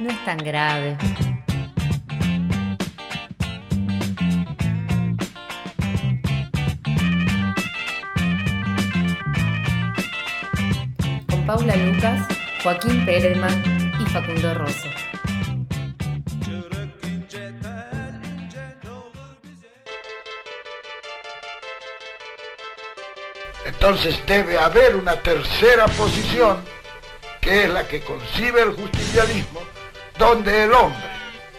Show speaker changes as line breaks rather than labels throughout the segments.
no es tan grave. Con Paula Lucas, Joaquín Perelman y Facundo Rosso.
Entonces debe haber una tercera posición, que es la que concibe el justicialismo, donde el hombre,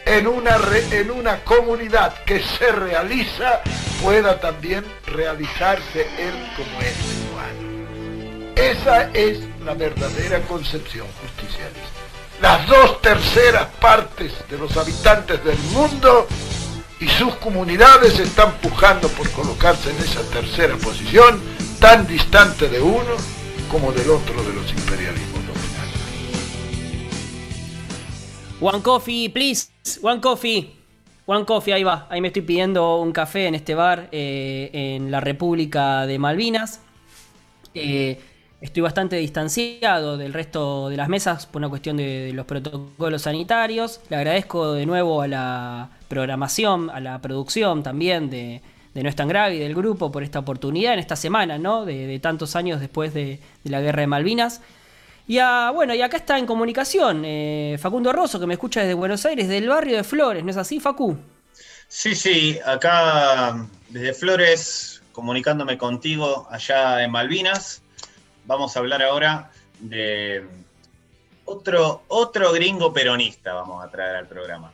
en una, en una comunidad que se realiza, pueda también realizarse él como es igual. Esa es la verdadera concepción justicialista. Las dos terceras partes de los habitantes del mundo y sus comunidades están pujando por colocarse en esa tercera posición tan distante de uno como del otro de los imperialismos
One coffee, please. One coffee. One coffee, ahí va. Ahí me estoy pidiendo un café en este bar eh, en la República de Malvinas. Eh, estoy bastante distanciado del resto de las mesas por una cuestión de, los protocolos sanitarios. Le agradezco de nuevo a la programación, a la producción también de, No es tan grave y del grupo por esta oportunidad en esta semana, ¿no? De, tantos años después de, la guerra de Malvinas. Y bueno, y acá está en comunicación eh, Facundo Rosso, que me escucha desde Buenos Aires, del barrio de Flores, ¿no es así, Facu?
Sí, sí, acá desde Flores, comunicándome contigo allá en Malvinas vamos a hablar ahora de otro, otro gringo peronista, vamos a traer al programa.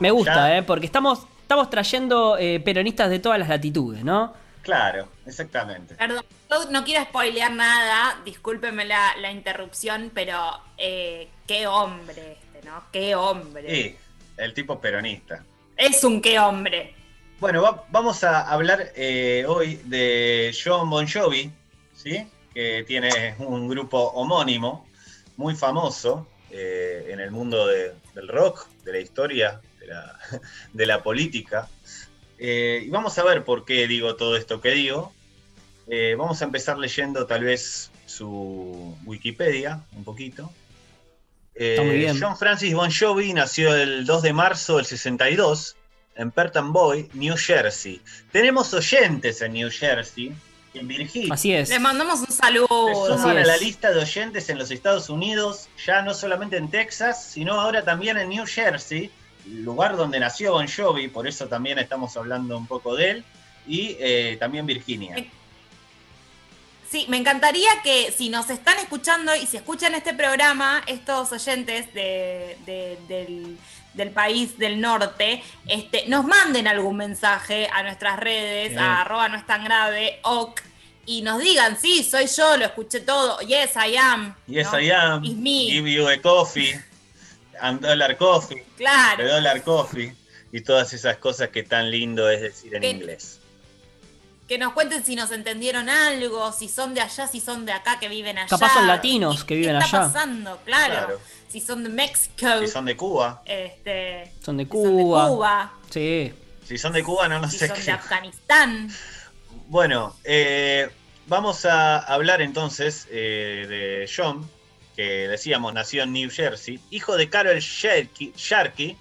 Me gusta, ¿eh? porque estamos, estamos trayendo eh, peronistas de todas las latitudes, ¿no?
Claro, exactamente.
Perdón, no quiero spoilear nada, discúlpeme la, interrupción, pero eh, qué hombre este, ¿no? Qué hombre.
Sí, el tipo peronista.
Es un qué hombre.
Bueno, vamos a hablar eh, hoy de John Bon Jovi, ¿sí? que tiene un grupo homónimo muy famoso eh, en el mundo del rock, de la historia, de la, política. Eh, y vamos a ver por qué digo todo esto que digo. Eh, vamos a empezar leyendo tal vez su Wikipedia un poquito. John Francis Bon Jovi nació el 2 de marzo del 62 en Perton Boy, New Jersey. Tenemos oyentes en New Jersey, en Virginia.
Así es.
Les mandamos un saludo.
Se suman a la lista de oyentes en los Estados Unidos, ya no solamente en Texas, sino ahora también en New Jersey, lugar donde nació Bon Jovi, por eso también estamos hablando un poco de él, y eh, también Virginia.
Sí, me encantaría que si nos están escuchando y si escuchan este programa, estos oyentes del, país del norte, este, nos manden algún mensaje a nuestras redes, a arroba no es tan grave, ok, y nos digan, sí, soy yo, lo escuché todo, yes, I am.
Yes, I am. me. Give you a coffee. And dollar coffee.
Claro.
dollar coffee. Y todas esas cosas que tan lindo es decir en inglés
que nos cuenten si nos entendieron algo, si son de allá, si son de acá que viven allá.
Capaz son latinos que viven allá.
¿Qué está pasando? Claro. Si son de México.
Si son de Cuba.
Este,
son de Cuba.
Son de Cuba.
Sí.
Si son de Cuba, no, no
si
sé.
Si son de Afganistán.
Bueno, eh, vamos a hablar entonces eh, de John, que decíamos nació en New Jersey, hijo de Carol Sharkey,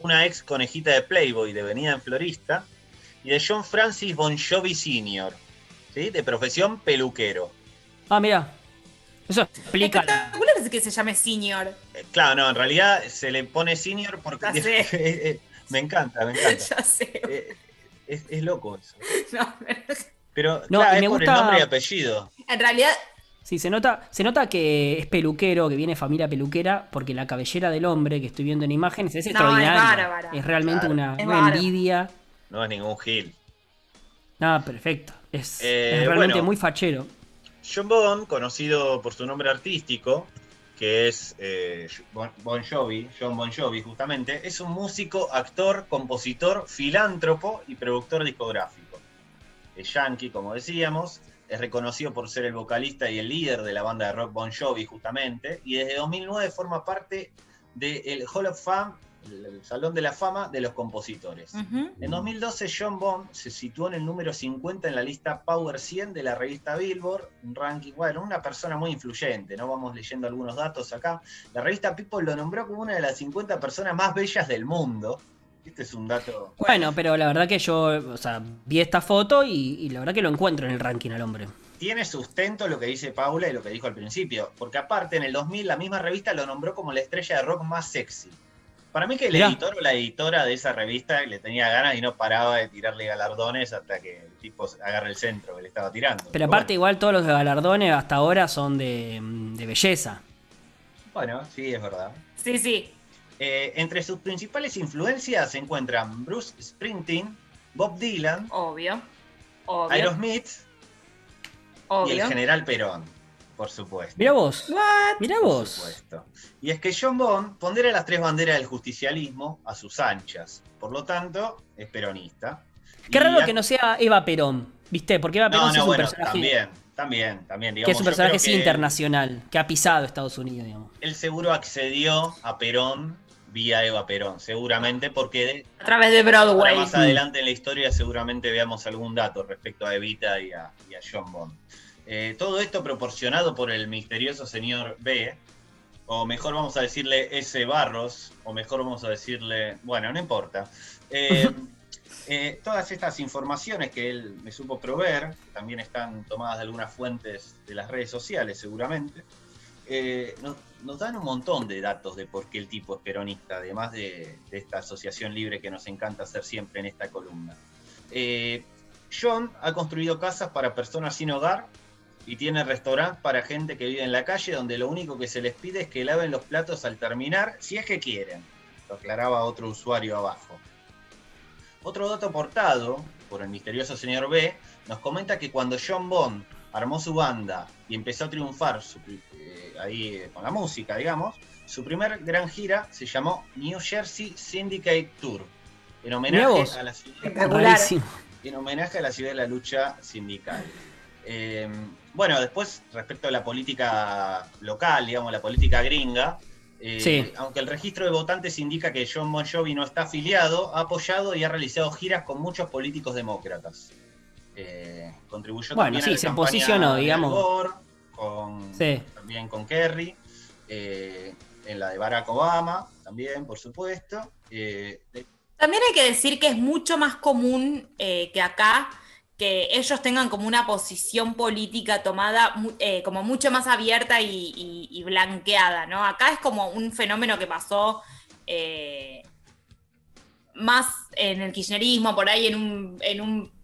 una ex conejita de Playboy devenida en florista y de John Francis Bon Jovi Sr., ¿sí? de profesión peluquero.
Ah, mira. Eso explica.
Espectacular es que se llame Senior.
Eh, claro, no, en realidad se le pone Senior porque.
Eh,
eh, me encanta, me encanta.
ya sé.
es, loco eso.
No,
pero no, claro, es por el nombre y apellido.
En realidad,
Sí, se nota, se nota que es peluquero, que viene familia peluquera, porque la cabellera del hombre que estoy viendo en imágenes es extraordinaria. Es, realmente una, envidia.
No es ningún Gil.
Ah, perfecto. Es, eh, realmente muy fachero.
John Bon, conocido por su nombre artístico, que es eh, Bon Jovi, John Bon Jovi justamente, es un músico, actor, compositor, filántropo y productor discográfico. Es yankee, como decíamos, es reconocido por ser el vocalista y el líder de la banda de rock Bon Jovi justamente, y desde 2009 forma parte del Hall of Fame el Salón de la Fama de los Compositores. En 2012, John Bond se situó en el número 50 en la lista Power 100 de la revista Billboard, un ranking, bueno, una persona muy influyente, ¿no? Vamos leyendo algunos datos acá. La revista People lo nombró como una de las 50 personas más bellas del mundo. Este es un dato.
Bueno, pero la verdad que yo, o sea, vi esta foto y, y la verdad que lo encuentro en el ranking al hombre.
Tiene sustento lo que dice Paula y lo que dijo al principio, porque aparte en el 2000 la misma revista lo nombró como la estrella de rock más sexy. Para mí que el
Mirá.
editor o la editora de esa revista le tenía ganas y no paraba de tirarle galardones hasta que el tipo agarre el centro que le estaba tirando.
Pero aparte, igual todos los galardones hasta ahora son de, de belleza.
Bueno, sí, es verdad.
Sí, sí.
Eh, entre sus principales influencias se encuentran Bruce Springsteen, Bob Dylan,
Obvio. Obvio.
Aerosmith y el General Perón, por supuesto.
Mira vos,
What?
mira
Por
vos.
supuesto. Y es que John Bond pondera las tres banderas del justicialismo a sus anchas. Por lo tanto, es peronista.
Qué
Y
raro
a-
que no sea Eva Perón, ¿viste? Porque Eva Perón
No, no,
es un
bueno,
personaje
también, también, también.
que es un personaje
que
internacional, que ha pisado Estados Unidos, digamos.
Él seguro accedió a Perón vía Eva Perón, seguramente, porque de-
A través de Broadway.
más adelante en la historia seguramente veamos algún dato respecto a Evita y a, y a John Bond. Eh, todo esto proporcionado por el misterioso señor B, o mejor vamos a decirle S. Barros, o mejor vamos a decirle, bueno, no importa. Eh, eh, todas estas informaciones que él me supo proveer, que también están tomadas de algunas fuentes de las redes sociales seguramente, eh, nos, nos dan un montón de datos de por qué el tipo es peronista, además de, esta asociación libre que nos encanta hacer siempre en esta columna. Eh, John ha construido casas para personas sin hogar y tiene restaurantes para gente que vive en la calle donde lo único que se les pide es que laven los platos al terminar, si es que quieren, lo aclaraba otro usuario abajo. Otro dato aportado por el misterioso señor B nos comenta que cuando John Bond armó su banda y empezó a triunfar su- eh, ahí eh, con la música, digamos, su primer gran gira se llamó New Jersey Syndicate Tour, en homenaje a la ciudad en homenaje a la ciudad de la lucha sindical. Eh, bueno, después, respecto a la política local, digamos, la política gringa, eh,
Sí.
aunque el registro de votantes indica que John Bon Jovi no está afiliado, ha apoyado y ha realizado giras con muchos políticos demócratas. Eh, contribuyó
Bueno,
también
sí,
a la
se
campaña
posicionó, digamos.
Gore, con,
Sí.
también con Kerry, eh, en la de Barack Obama, también, por supuesto. Eh, de-
También hay que decir que es mucho más común eh, que acá que ellos tengan como una posición política tomada eh, como mucho más abierta y, y- y blanqueada, ¿no? Acá es como un fenómeno que pasó eh, más en el kirchnerismo, por ahí en un, en un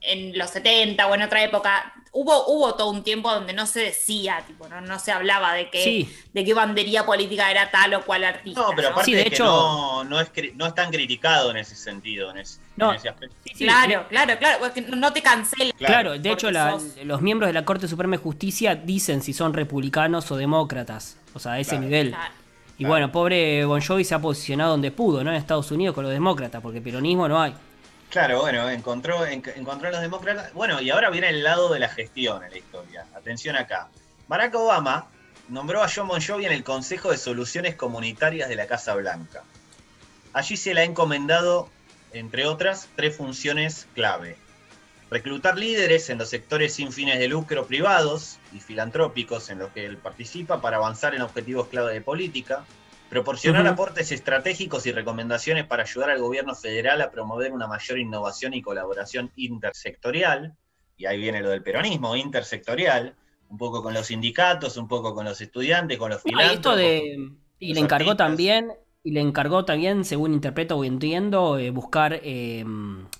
en los 70 o en otra época. Hubo, hubo todo un tiempo donde no se decía, tipo, no, no se hablaba de que,
Sí.
de qué bandería política era tal o cual artista.
No, pero
¿no?
aparte
Sí, de
es que
hecho-
no, no, es, no es tan criticado en ese sentido, en ese,
No.
en ese aspecto.
Sí, sí,
Claro, claro, claro, porque no te canceles.
Claro, de hecho
porque
la-
sos-
los miembros de la Corte Suprema de Justicia dicen si son republicanos o demócratas, o sea, a ese
Claro.
nivel.
Claro.
Y bueno, pobre Bon Jovi se ha posicionado donde pudo, ¿no? En Estados Unidos con los demócratas, porque peronismo no hay.
Claro, bueno, encontró, en- encontró a los demócratas. Bueno, y ahora viene el lado de la gestión en la historia. Atención acá. Barack Obama nombró a John Bon en el Consejo de Soluciones Comunitarias de la Casa Blanca. Allí se le ha encomendado, entre otras, tres funciones clave. Reclutar líderes en los sectores sin fines de lucro privados y filantrópicos en los que él participa para avanzar en objetivos clave de política. Proporcionar aportes estratégicos y recomendaciones para ayudar al gobierno federal a promover una mayor innovación y colaboración intersectorial. Y ahí viene lo del peronismo, intersectorial. Un poco con los sindicatos, un poco con los estudiantes, con los
y
filántropos.
esto de. Y
los
le encargó
artistas.
también. Y le encargó también, según interpreto o entiendo, eh, buscar eh,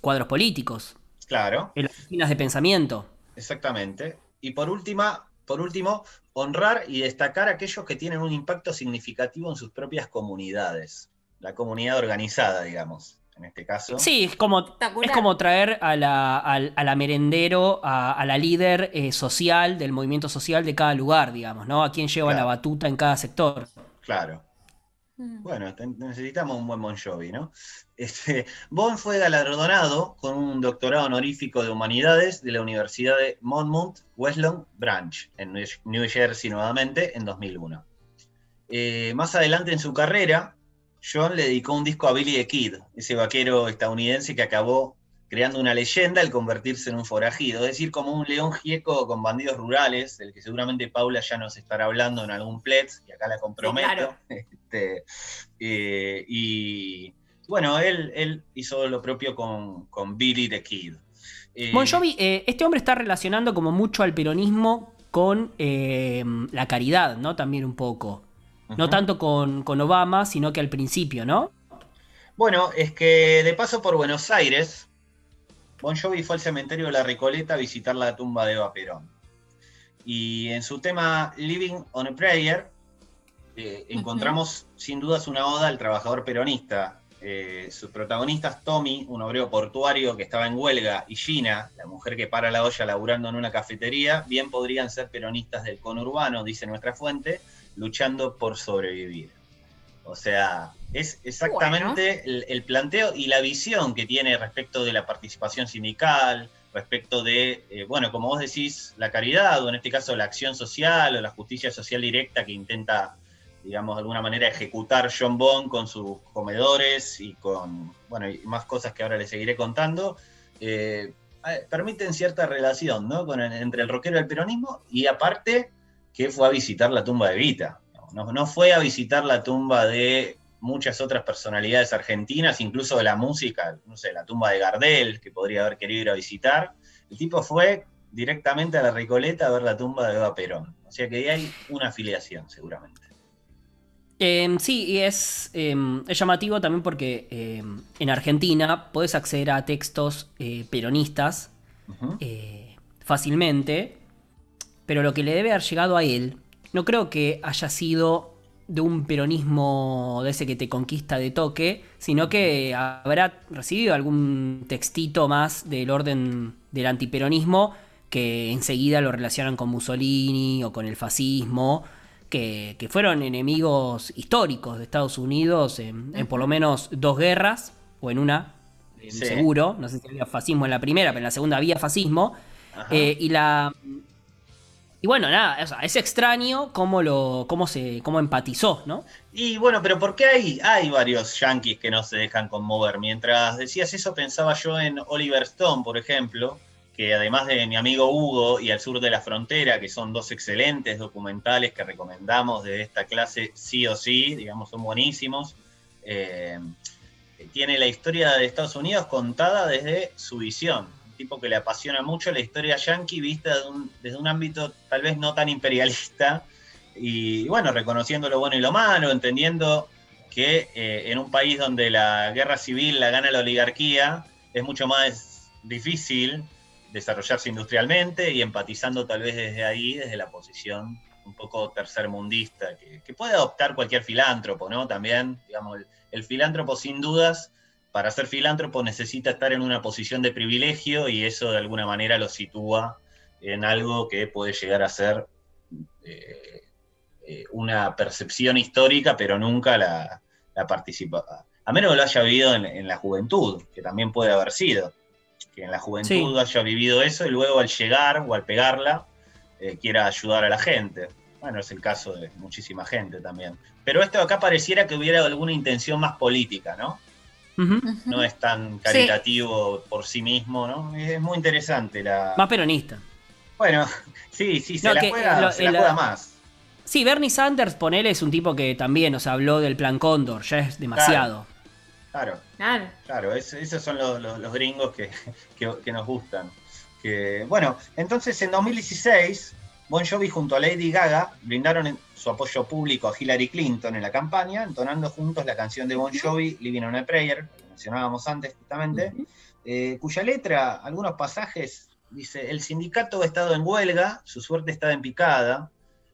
cuadros políticos
Claro.
en las oficinas de pensamiento.
Exactamente. Y por última, por último, honrar y destacar a aquellos que tienen un impacto significativo en sus propias comunidades. La comunidad organizada, digamos, en este caso.
Sí, es como, es como traer a la, al- a la merendero, a, a la líder eh, social del movimiento social de cada lugar, digamos, ¿no? A quien lleva
Claro.
la batuta en cada sector.
Claro.
Mm.
Bueno, necesitamos un buen Bon Jovi, ¿no? Este, Bon fue galardonado con un doctorado honorífico de humanidades de la Universidad de Monmouth Wesleyan Branch, en New Jersey nuevamente, en 2001. Eh, más adelante en su carrera, John le dedicó un disco a Billy the Kid, ese vaquero estadounidense que acabó creando una leyenda al convertirse en un forajido, es decir, como un león gieco con bandidos rurales, del que seguramente Paula ya nos estará hablando en algún Pletz, y acá la comprometo. Este, eh, y bueno, él, él, hizo lo propio con, con Billy the Kid.
Eh, bon Jovi, eh, este hombre está relacionando como mucho al peronismo con la caridad, ¿no? También un poco. No tanto con, con Obama, sino que al principio, ¿no?
Bueno, es que de paso por Buenos Aires, Bon Jovi fue al cementerio de la Recoleta a visitar la tumba de Eva Perón. Y en su tema Living on a Prayer eh, encontramos sin dudas una oda al trabajador peronista. Eh, sus protagonistas, Tommy, un obrero portuario que estaba en huelga, y Gina, la mujer que para la olla laburando en una cafetería, bien podrían ser peronistas del conurbano, dice nuestra fuente, luchando por sobrevivir. O sea, es exactamente el, planteo y la visión que tiene respecto de la participación sindical, respecto de, eh, bueno, como vos decís, la caridad, o en este caso la acción social o la justicia social directa que intenta, digamos, de alguna manera ejecutar John Bond con sus comedores y con, bueno, y más cosas que ahora les seguiré contando, eh, permiten cierta relación, ¿no? Con entre el rockero y el peronismo y aparte que fue a visitar la tumba de Vita. No fue a visitar la tumba de muchas otras personalidades argentinas, incluso de la música, no sé, la tumba de Gardel, que podría haber querido ir a visitar. El tipo fue directamente a la Recoleta a ver la tumba de Eva Perón. O sea que ahí hay una afiliación, seguramente.
Em, sí, y es, em, es, llamativo también porque em, en Argentina puedes acceder a textos eh, peronistas eh, fácilmente, pero lo que le debe haber llegado a él, no creo que haya sido de un peronismo de ese que te conquista de toque, sino que habrá recibido algún textito más del orden del antiperonismo que enseguida lo relacionan con Mussolini o con el fascismo, que, fueron enemigos históricos de Estados Unidos en, por lo menos dos guerras, o en una, seguro, no sé si había fascismo en la primera, pero en la segunda había fascismo, eh, y la y bueno, nada, es extraño cómo lo, cómo se, cómo empatizó, ¿no?
Y bueno, pero ¿por qué hay, hay varios yankees que no se dejan conmover? Mientras decías eso, pensaba yo en Oliver Stone, por ejemplo, que además de mi amigo Hugo y Al Sur de la Frontera, que son dos excelentes documentales que recomendamos de esta clase sí o sí, digamos, son buenísimos. Eh, tiene la historia de Estados Unidos contada desde su visión tipo que le apasiona mucho la historia yankee vista desde un, ámbito tal vez no tan imperialista y bueno, reconociendo lo bueno y lo malo, entendiendo que eh, en un país donde la guerra civil la gana la oligarquía, es mucho más difícil desarrollarse industrialmente y empatizando tal vez desde ahí, desde la posición un poco tercermundista, que, que puede adoptar cualquier filántropo, ¿no? También, digamos, el filántropo sin dudas para ser filántropo necesita estar en una posición de privilegio y eso de alguna manera lo sitúa en algo que puede llegar a ser eh, eh, una percepción histórica, pero nunca la, la participa. A menos que lo haya vivido en, la juventud, que también puede haber sido. Que en la juventud haya vivido eso y luego al llegar o al pegarla eh, quiera ayudar a la gente. Bueno, es el caso de muchísima gente también. Pero esto acá pareciera que hubiera alguna intención más política, ¿no? No es tan caritativo por sí mismo, ¿no? Es muy interesante la...
Más peronista.
Bueno, sí, sí, se, la, juega, más.
Sí, Bernie Sanders, ponele, es un tipo que también nos habló del plan Cóndor, ya es demasiado.
Claro, claro, claro, esos son los, gringos que, nos gustan. Que, bueno, entonces en 2016, Bon Jovi junto a Lady Gaga brindaron su apoyo público a Hillary Clinton en la campaña, entonando juntos la canción de Bon Jovi, Living on a Prayer, que mencionábamos antes justamente, eh, cuya letra, algunos pasajes, dice, el sindicato ha estado en huelga, su suerte está en picada,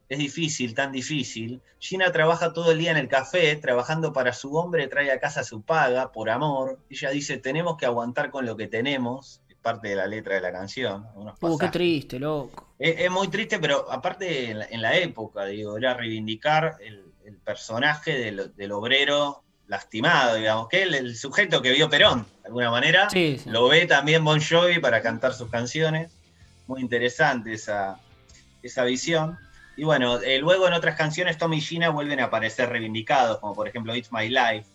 es difícil, tan difícil. Gina trabaja todo el día en el café, trabajando para su hombre, trae a casa su paga, por amor. Ella dice, tenemos que aguantar con lo que tenemos, parte de la letra de la canción.
Uh, qué triste, loco.
Es, muy triste, pero aparte en la, época, digo, era reivindicar el, personaje del, obrero lastimado, digamos, que el, el, sujeto que vio Perón, de alguna manera, lo ve también Bon Jovi para cantar sus canciones. Muy interesante esa, esa visión. Y bueno, eh, luego en otras canciones Tommy y Gina vuelven a aparecer reivindicados, como por ejemplo It's My Life,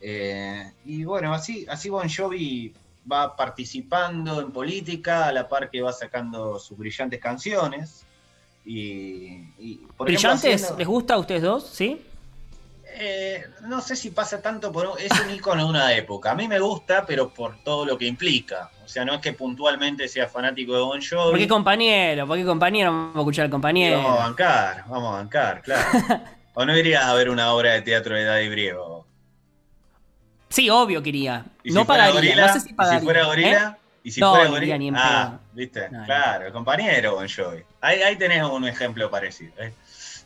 Eh, y bueno, así, así Bon Jovi va participando en política a la par que va sacando sus brillantes canciones. Y, y, por ejemplo,
¿Brillantes?
haciendo-
¿Les gusta a ustedes dos? ¿Sí?
Eh, no sé si pasa tanto por un- es un icono de una época. A mí me gusta, pero por todo lo que implica. O sea, no es que puntualmente sea fanático de Bon Jovi.
¿Por qué compañero? ¿Por qué compañero? Vamos a escuchar al
Y
compañero.
Vamos a bancar, vamos a bancar, claro. ¿O no irías a ver una obra de teatro de Daddy Briego?
Sí, obvio que iría.
¿Y si
No
fuera
pagaría.
gorila?
No sé si
¿Y
pagaría.
si fuera
¿eh?
gorila? ¿Y si
No,
fuera
no
gorila?
ni en
ah,
pedo.
viste,
No, no.
claro, el compañero Bon Jovi. Ahí, ahí tenés un ejemplo parecido. ¿eh?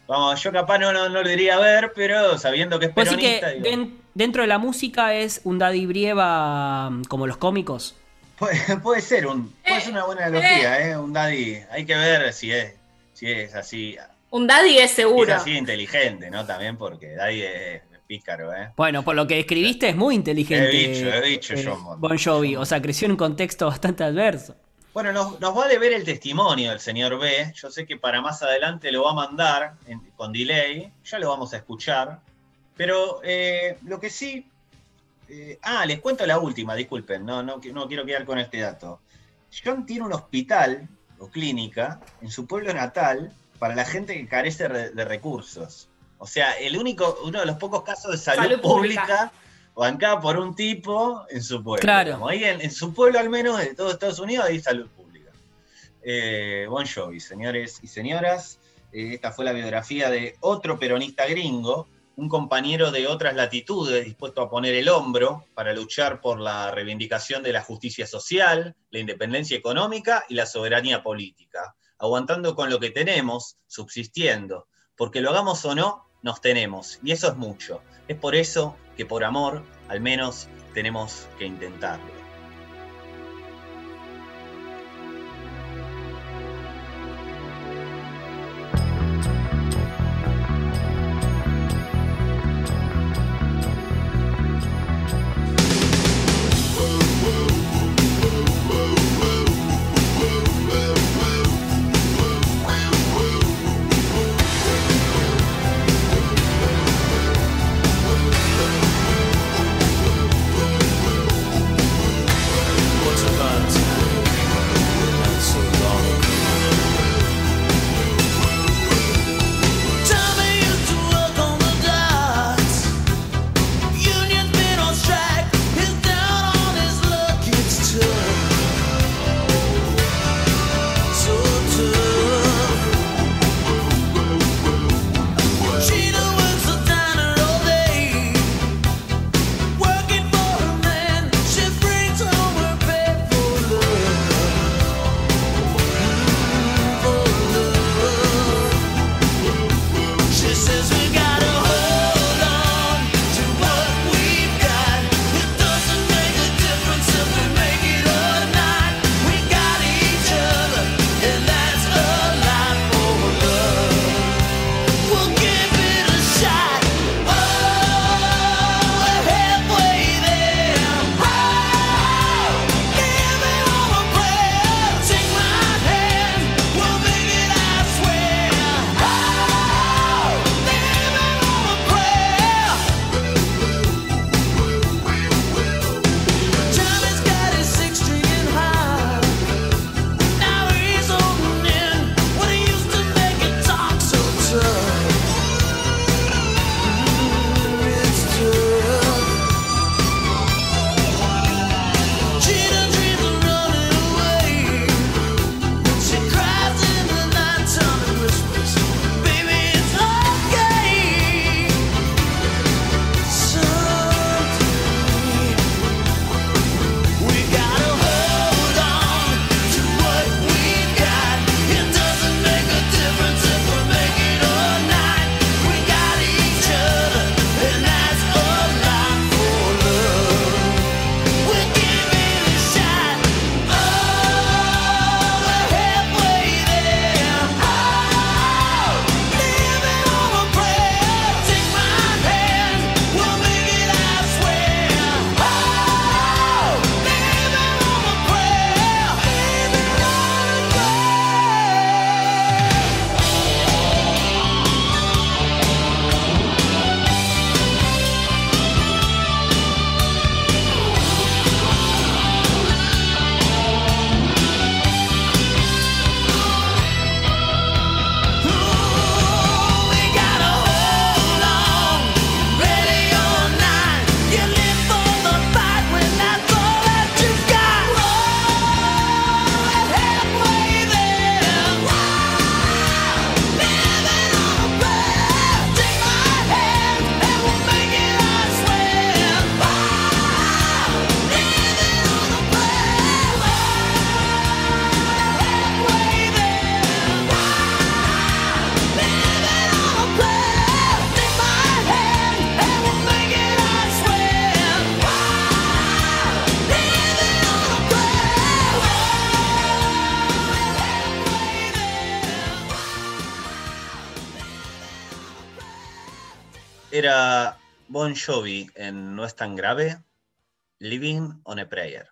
Vamos, yo capaz no, no, no lo diría a ver, pero sabiendo que es
Pues sí que
peronista, digo,
den- dentro de la música es un Daddy Brieva mm, como los cómicos.
puede, puede ser un, puede ser una buena analogía, ¿eh? Un daddy. Hay que ver si es, si es así,
Un daddy es
si
seguro.
es así inteligente, ¿no? También porque daddy es pícaro, ¿eh?
Bueno, por lo que describiste es muy inteligente.
He dicho, he dicho John Bon.
Bon Jovi. O sea, creció en un contexto bastante adverso.
Bueno, nos, nos vale ver el testimonio del señor B. Yo sé que para más adelante lo va a mandar en- con delay. Ya lo vamos a escuchar. Pero eh, lo que sí. eh, ah, les cuento la última, disculpen. No, no, no quiero quedar con este dato. John tiene un hospital o clínica en su pueblo natal para la gente que carece de recursos. O sea, el único, uno de los pocos casos de salud,
Salud pública.
pública bancada por un tipo en su pueblo.
Claro.
Como ahí en, en su pueblo, al menos de todo Estados Unidos, hay salud pública. Eh, bon Jovi, señores y señoras. Eh, esta fue la biografía de otro peronista gringo, un compañero de otras latitudes, dispuesto a poner el hombro para luchar por la reivindicación de la justicia social, la independencia económica y la soberanía política, aguantando con lo que tenemos, subsistiendo, porque lo hagamos o no, nos tenemos, y eso es mucho. Es por eso que por amor, al menos, tenemos que intentarlo. Bon Jovi en No es tan grave, Living on a Prayer.